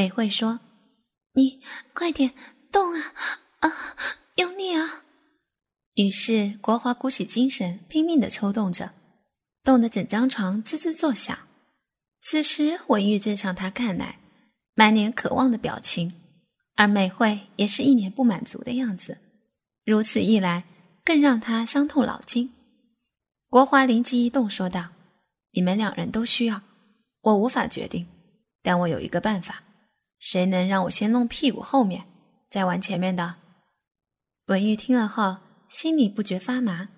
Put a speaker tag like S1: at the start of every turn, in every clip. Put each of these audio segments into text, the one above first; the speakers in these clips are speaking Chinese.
S1: 美惠说：“你快点动啊啊，用力啊！”于是国华鼓起精神，拼命的抽动着，动得整张床滋滋作响。此时文玉正向他看来，满脸渴望的表情，而美惠也是一脸不满足的样子。如此一来，更让他伤透脑筋。国华灵机一动，说道：“你们两人都需要，我无法决定，但我有一个办法。谁能让我先弄屁股后面，再玩前面的？”文玉听了后，心里不觉发麻。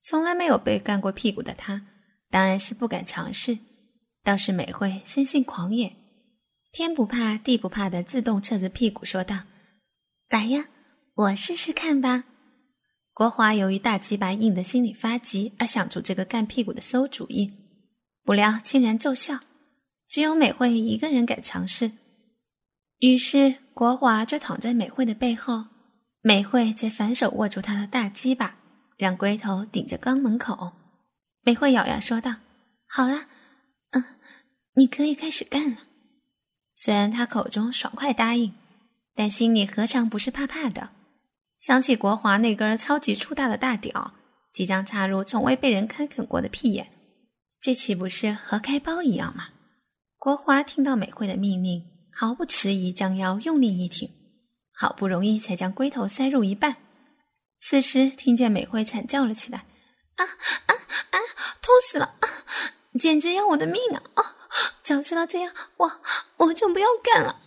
S1: 从来没有被干过屁股的他，当然是不敢尝试。倒是美惠生性狂野，天不怕地不怕的自动侧着屁股说道：“来呀，我试试看吧。”国华由于大鸡巴硬的心里发急，而想出这个干屁股的馊主意，不料竟然奏效，只有美惠一个人敢尝试。于是国华就躺在美惠的背后，美惠则反手握住他的大鸡巴，让龟头顶着肛门口。美惠咬牙说道：“好了，嗯，你可以开始干了。”虽然他口中爽快答应，但心里何尝不是怕怕的。想起国华那根超级粗大的大屌即将插入从未被人开垦过的屁眼，这岂不是和开包一样吗？国华听到美惠的命令，毫不迟疑，将腰用力一挺，好不容易才将龟头塞入一半。此时听见美惠惨叫了起来：“啊啊啊！痛死了！啊，简直要我的命啊！啊，早知道这样，我我就不要干了！”！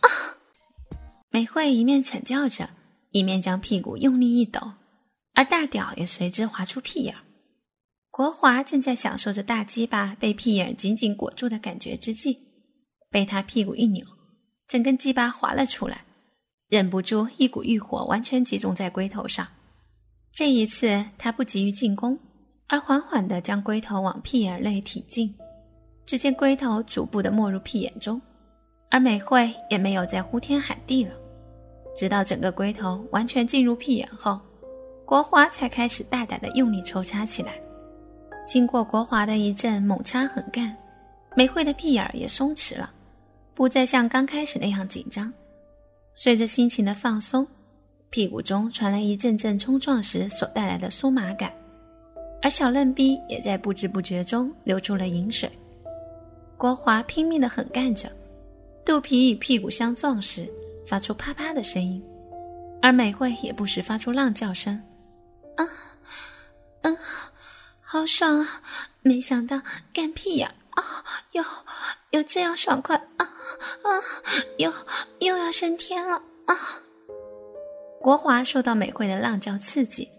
S1: 美惠一面惨叫着。一面将屁股用力一抖，而大屌也随之滑出屁眼。国华正在享受着大鸡巴被屁眼紧紧裹住的感觉之际，被他屁股一扭，整根鸡巴滑了出来，忍不住一股欲火完全集中在龟头上。这一次，他不急于进攻，而缓缓地将龟头往屁眼内挺进。只见龟头逐步地没入屁眼中，而美惠也没有再呼天喊地了。直到整个龟头完全进入屁眼后，国华才开始大胆的用力抽插起来。经过国华的一阵猛插狠干，美惠的屁眼也松弛了，不再像刚开始那样紧张。随着心情的放松，屁股中传来一阵阵冲撞时所带来的酥麻感，而小嫩逼也在不知不觉中流出了饮水。国华拼命的狠干着，肚皮与屁股相撞时。发出啪啪的声音，而美惠也不时发出浪叫声。啊，嗯，好爽啊！没想到干屁眼啊，有有这样爽快啊啊，又又要升天了啊！国华受到美惠的浪叫刺激，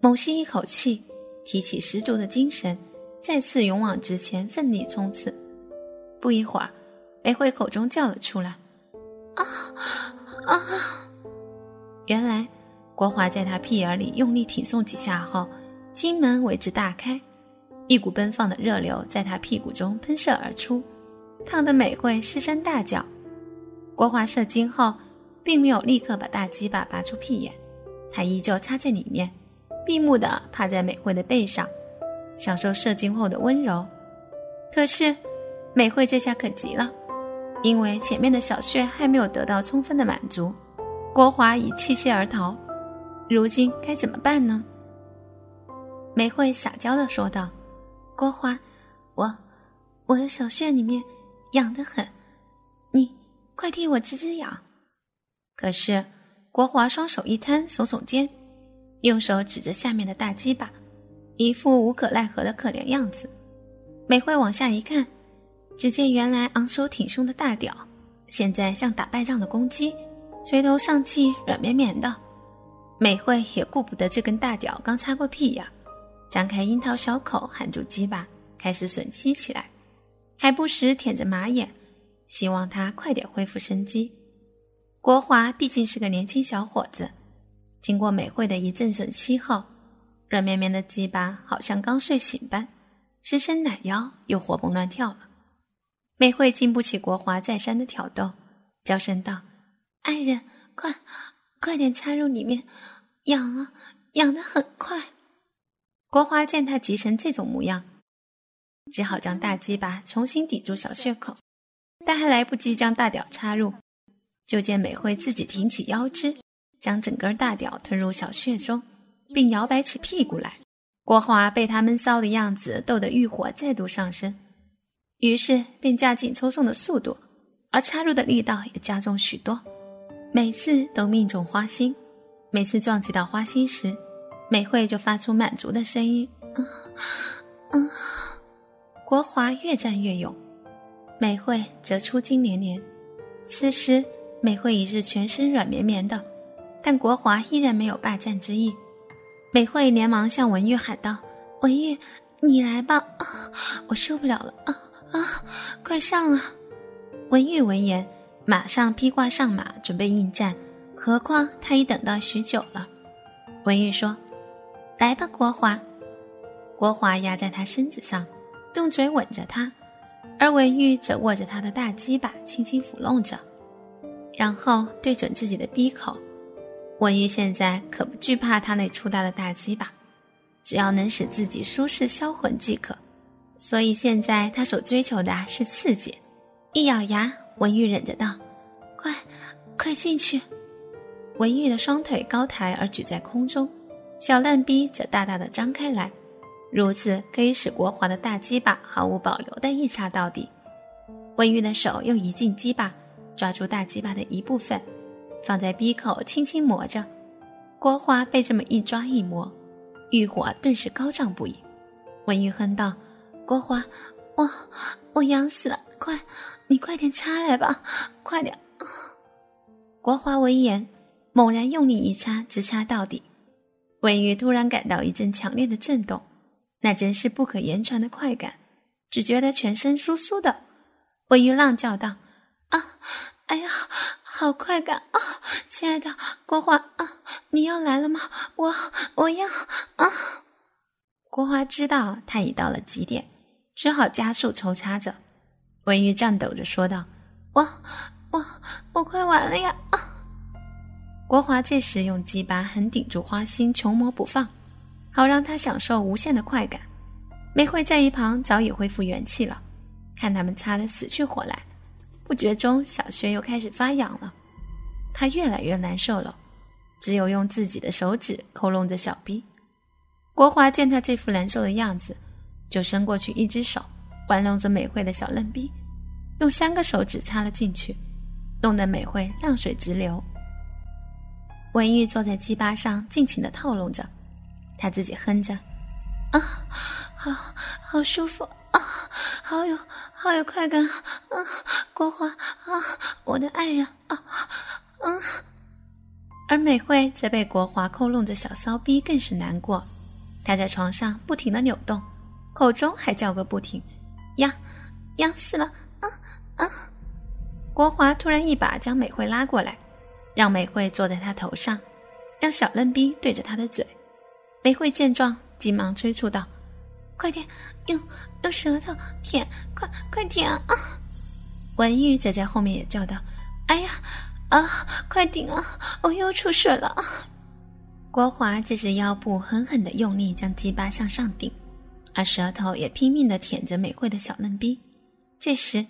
S1: 猛吸一口气，提起十足的精神，再次勇往直前，奋力冲刺。不一会儿，美惠口中叫了出来。啊啊！原来国华在他屁眼里用力挺送几下后，金门为之大开，一股奔放的热流在他屁股中喷射而出，烫得美惠失声大叫。国华射精后，并没有立刻把大鸡巴拔出屁眼，他依旧插在里面，闭目的趴在美惠的背上，享受射精后的温柔。可是美惠这下可急了。因为前面的小穴还没有得到充分的满足，国华已弃械而逃。如今该怎么办呢？美惠撒娇的说道：“国华，我我的小穴里面痒得很，你快替我止止痒。”可是国华双手一摊，耸耸肩，用手指着下面的大鸡巴，一副无可奈何的可怜样子。美惠往下一看。只见原来昂首挺胸的大屌，现在像打败仗的公鸡，垂头丧气、软绵绵的。美惠也顾不得这根大屌刚擦过屁眼，张开樱桃小口，含住鸡巴，开始吮吸起来，还不时舔着马眼，希望他快点恢复生机。国华毕竟是个年轻小伙子，经过美惠的一阵吮吸后，软绵绵的鸡巴好像刚睡醒般，伸伸懒腰，又活蹦乱跳了。美惠经不起国华再三的挑逗，娇声道：“爱人，快，快点插入里面，痒啊，痒得很快。”国华见他急成这种模样，只好将大鸡巴重新抵住小穴口，但还来不及将大屌插入，就见美惠自己挺起腰肢，将整根大屌吞入小穴中，并摇摆起屁股来。国华被他闷骚的样子逗得欲火再度上升，于是便加紧抽送的速度，而插入的力道也加重许多，每次都命中花心。每次撞击到花心时，美惠就发出满足的声音。嗯嗯，国华越战越勇，美惠则出惊连连。此时，美惠已是全身软绵绵的，但国华依然没有霸占之意。美惠连忙向文玉喊道：“文玉，你来吧，啊，我受不了了，啊啊，快上啊！”文玉闻言，马上披挂上马，准备应战。何况他已等到许久了。文玉说：“来吧，国华。”国华压在他身子上，用嘴吻着他，而文玉则握着他的大鸡巴，轻轻抚弄着，然后对准自己的鼻口。文玉现在可不惧怕他那粗大的大鸡巴，只要能使自己舒适销魂即可。所以现在他所追求的是刺激。一咬牙，文玉忍着道：“快，快进去！”文玉的双腿高抬而举在空中，小嫩逼则大大的张开来，如此可以使国华的大鸡巴毫无保留的一插到底。文玉的手又移进鸡巴，抓住大鸡巴的一部分。放在鼻口轻轻磨着，国华被这么一抓一磨，欲火顿时高涨不已。文玉哼道：“国华，我我痒死了，快，你快点插来吧，快点！”国华闻言，猛然用力一插，直插到底。文玉突然感到一阵强烈的震动，那真是不可言传的快感，只觉得全身酥酥的。文玉浪叫道：“啊，哎呀！”好快感啊，亲爱的国华啊，你要来了吗？我我要啊！国华知道他已到了极点，只好加速抽插着。文玉颤抖着说道：“我我我快完了呀！”啊！国华这时用鸡巴狠顶住花心，穷磨不放，好让他享受无限的快感。美惠在一旁早已恢复元气了，看他们擦得死去活来。不觉中，小轩又开始发痒了，他越来越难受了，只有用自己的手指抠弄着小逼。国华见他这副难受的样子，就伸过去一只手玩弄着美惠的小嫩逼，用三个手指插了进去，弄得美惠浪水直流。文玉坐在鸡巴上尽情的套弄着，他自己哼着：“啊，好好舒服。”啊，好有好有快感啊！国华啊，我的爱人啊，嗯。而美惠则被国华扣弄着小骚逼，更是难过。她在床上不停的扭动，口中还叫个不停，痒，痒死了！啊啊！国华突然一把将美惠拉过来，让美惠坐在他头上，让小嫩逼对着他的嘴。美惠见状，急忙催促道。快点，用用舌头舔，快快舔啊！文玉则在后面也叫道：“哎呀，啊，快顶啊！我又出水了！”国华这时腰部狠狠的用力将鸡巴向上顶，而舌头也拼命的舔着美惠的小嫩逼。这时，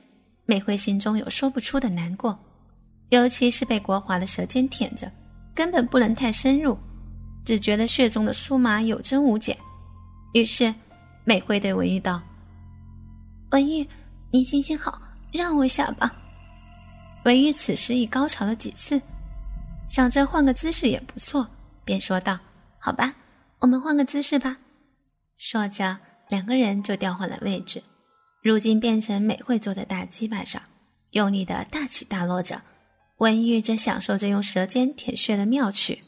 S1: 美惠心中有说不出的难过，尤其是被国华的舌尖舔着，根本不能太深入，只觉得血中的酥麻有增无减，于是。美惠对文玉道：“文玉，你行行好，让我下吧。”文玉此时已高潮了几次，想着换个姿势也不错，便说道：“好吧，我们换个姿势吧。”说着，两个人就调换了位置，如今变成美惠坐在大鸡巴上，用力的大起大落着，文玉正享受着用舌尖舔穴的妙趣。